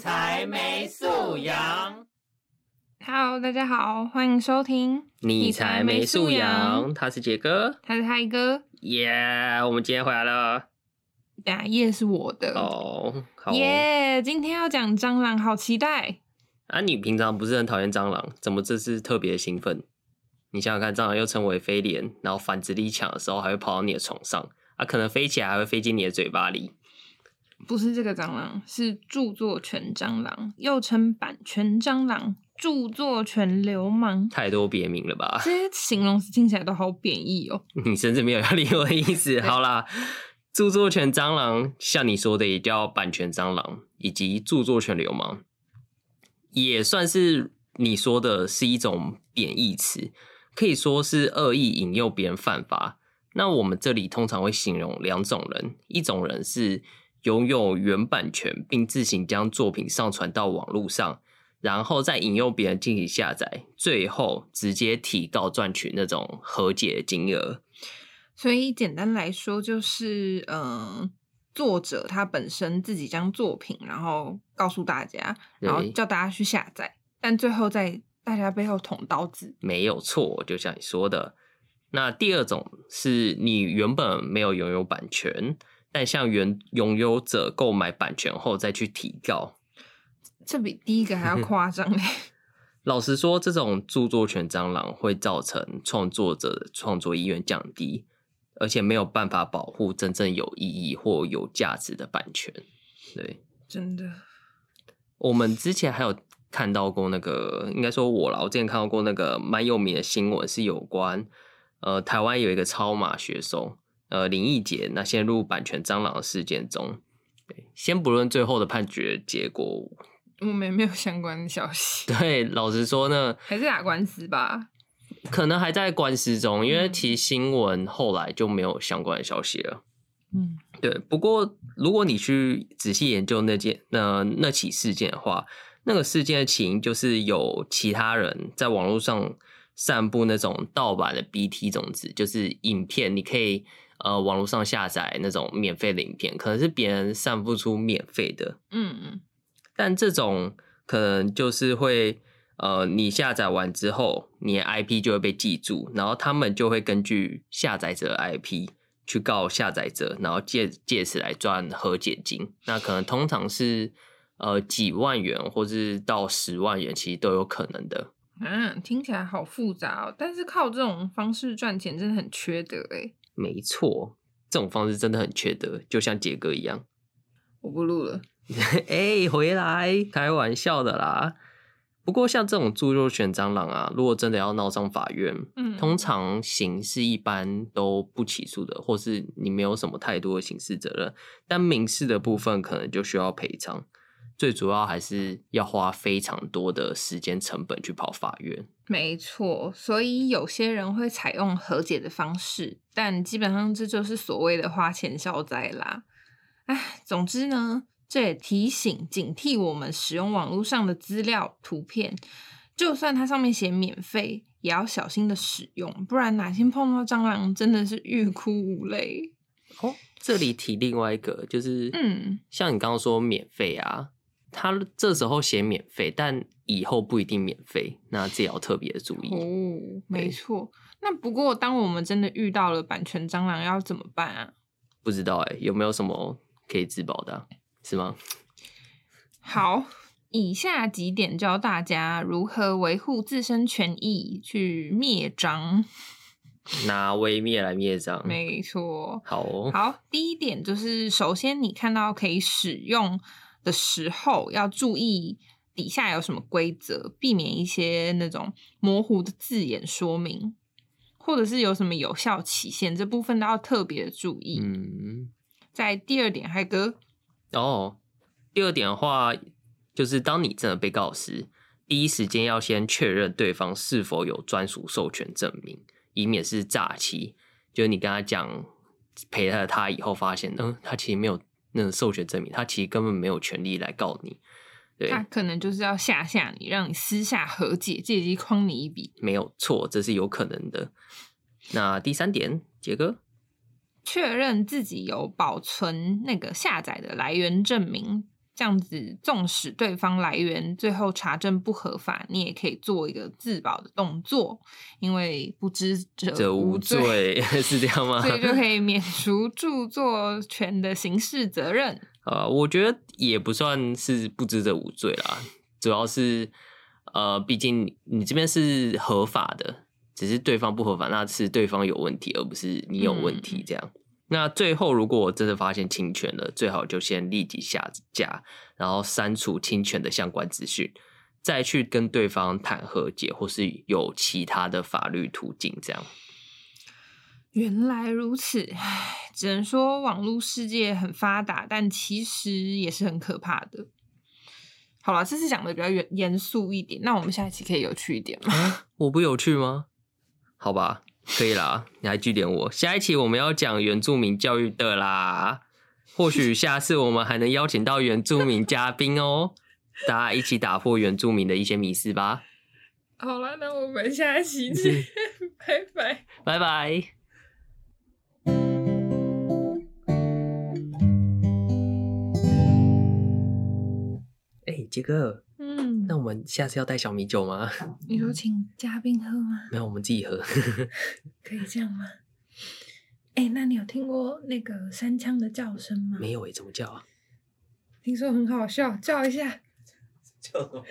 才没素养。Hello，大家好，欢迎收听。你才没素养，他是杰哥，他是嗨哥，耶、我们今天回来了。呀，夜是我的。哦，耶今天要讲蟑螂，好期待。啊，你平常不是很讨厌蟑螂，怎么这次特别兴奋？你想想看，蟑螂又称为飞廉，然后繁殖力强的时候，还会跑到你的床上，啊，可能飞起来还会飞进你的嘴巴里。不是这个蟑螂，是著作权蟑螂，又称版权蟑螂、著作权流氓。太多别名了吧？这些形容词听起来都好贬义哦。你甚至没有要理我的意思。好啦，著作权蟑螂像你说的也叫版权蟑螂，以及著作权流氓，也算是你说的是一种贬义词，可以说是恶意引诱别人犯法。那我们这里通常会形容两种人，一种人是拥有原版权，并自行将作品上传到网络上，然后再引诱别人进行下载，最后直接提告赚取那种和解金额。所以简单来说，就是嗯、呃作者他本身自己将作品，然后告诉大家，然后叫大家去下载，但最后在大家背后捅刀子。没有错，就像你说的。那第二种是你原本没有拥有版权，但向原拥有者购买版权后再去提告。这比第一个还要夸张 嘞。老实说，这种著作权蟑螂会造成创作者的创作意愿降低，而且没有办法保护真正有意义或有价值的版权。对，真的，我们之前还有看到过那个，应该说我啦，我之前看到过那个蛮有名的新闻，是有关呃台湾有一个超马选手呃林奕杰那陷入版权蟑螂的事件中。对，先不论最后的判决结果，我们也没有相关的消息，对，老实说呢，还是打官司吧。可能还在官司中，因为嗯其实新闻后来就没有相关的消息了。嗯，对，不过如果你去仔细研究那件那那起事件的话，那个事件的起因就是有其他人在网络上散布那种盗版的 BT 种子，就是影片，你可以呃网络上下载那种免费的影片，可能是别人散布出免费的，嗯嗯，但这种可能就是会，呃，你下载完之后，你的 IP 就会被记住，然后他们就会根据下载者的 IP 去告下载者，然后借借此来赚和解金。那可能通常是呃几万元，或是到十万元，其实都有可能的。嗯，听起来好复杂哦。但是靠这种方式赚钱真的很缺德哎。没错，这种方式真的很缺德，就像杰哥一样。我不录了。哎、回来，开玩笑的啦。不过像这种猪肉选蟑螂啊，如果真的要闹上法院，嗯通常刑事一般都不起诉的，或是你没有什么太多的刑事责任，但民事的部分可能就需要赔偿。最主要还是要花非常多的时间成本去跑法院。没错，所以有些人会采用和解的方式，但基本上这就是所谓的花钱消灾啦。唉，总之呢，这也提醒警惕我们使用网络上的资料、图片，就算它上面写免费，也要小心的使用，不然哪天碰到蟑螂，真的是欲哭无泪。哦，这里提另外一个，就是嗯，像你刚刚说免费啊，他这时候写免费，但以后不一定免费，那这也要特别的注意。哦，没错。那不过，当我们真的遇到了版权蟑螂，要怎么办啊？不知道哎、有没有什么可以自保的啊、是吗？好，以下几点教大家如何维护自身权益，去灭蟑。拿微灭来灭蟑，没错。好哦，好，第一点就是，首先你看到可以使用的时候，要注意底下有什么规则，避免一些那种模糊的字眼说明，或者是有什么有效期限，这部分都要特别注意。嗯，在第二点，嗨哥，哦，第二点的话，就是当你真的被告时，第一时间要先确认对方是否有专属授权证明，以免是诈欺。就是你跟他讲赔了他以后，发现嗯，他其实没有那个授权证明，他其实根本没有权利来告你。对，他可能就是要吓吓你，让你私下和解，借机诓你一笔。没有错，这是有可能的。那第三点，杰哥，确认自己有保存那个下载的来源证明，这样子，纵使对方来源最后查证不合法，你也可以做一个自保的动作，因为不知者这无罪 是这样吗？所以就可以免除著作权的刑事责任。呃，我觉得也不算是不知者无罪啦，主要是呃，毕竟你这边是合法的，只是对方不合法，那是对方有问题，而不是你有问题这样。那最后，如果我真的发现侵权了，最好就先立即下架，然后删除侵权的相关资讯，再去跟对方谈和解，或是有其他的法律途径。这样，原来如此，唉，只能说网络世界很发达，但其实也是很可怕的。好了，这次讲的比较严严肃一点，那我们下一期可以有趣一点吗？我不有趣吗？好吧。可以啦，你还据点我。下一期我们要讲原住民教育的啦，或许下次我们还能邀请到原住民嘉宾哦，大家一起打破原住民的一些迷思吧。好了，那我们下一期见，拜拜，拜拜。哎，杰哥。嗯，那我们下次要带小米酒吗？你说 请嘉宾喝吗？没有，我们自己喝。可以这样吗？哎，那你有听过那个三枪的叫声吗？没有哎，怎么叫啊？听说很好笑，叫一下。叫什么？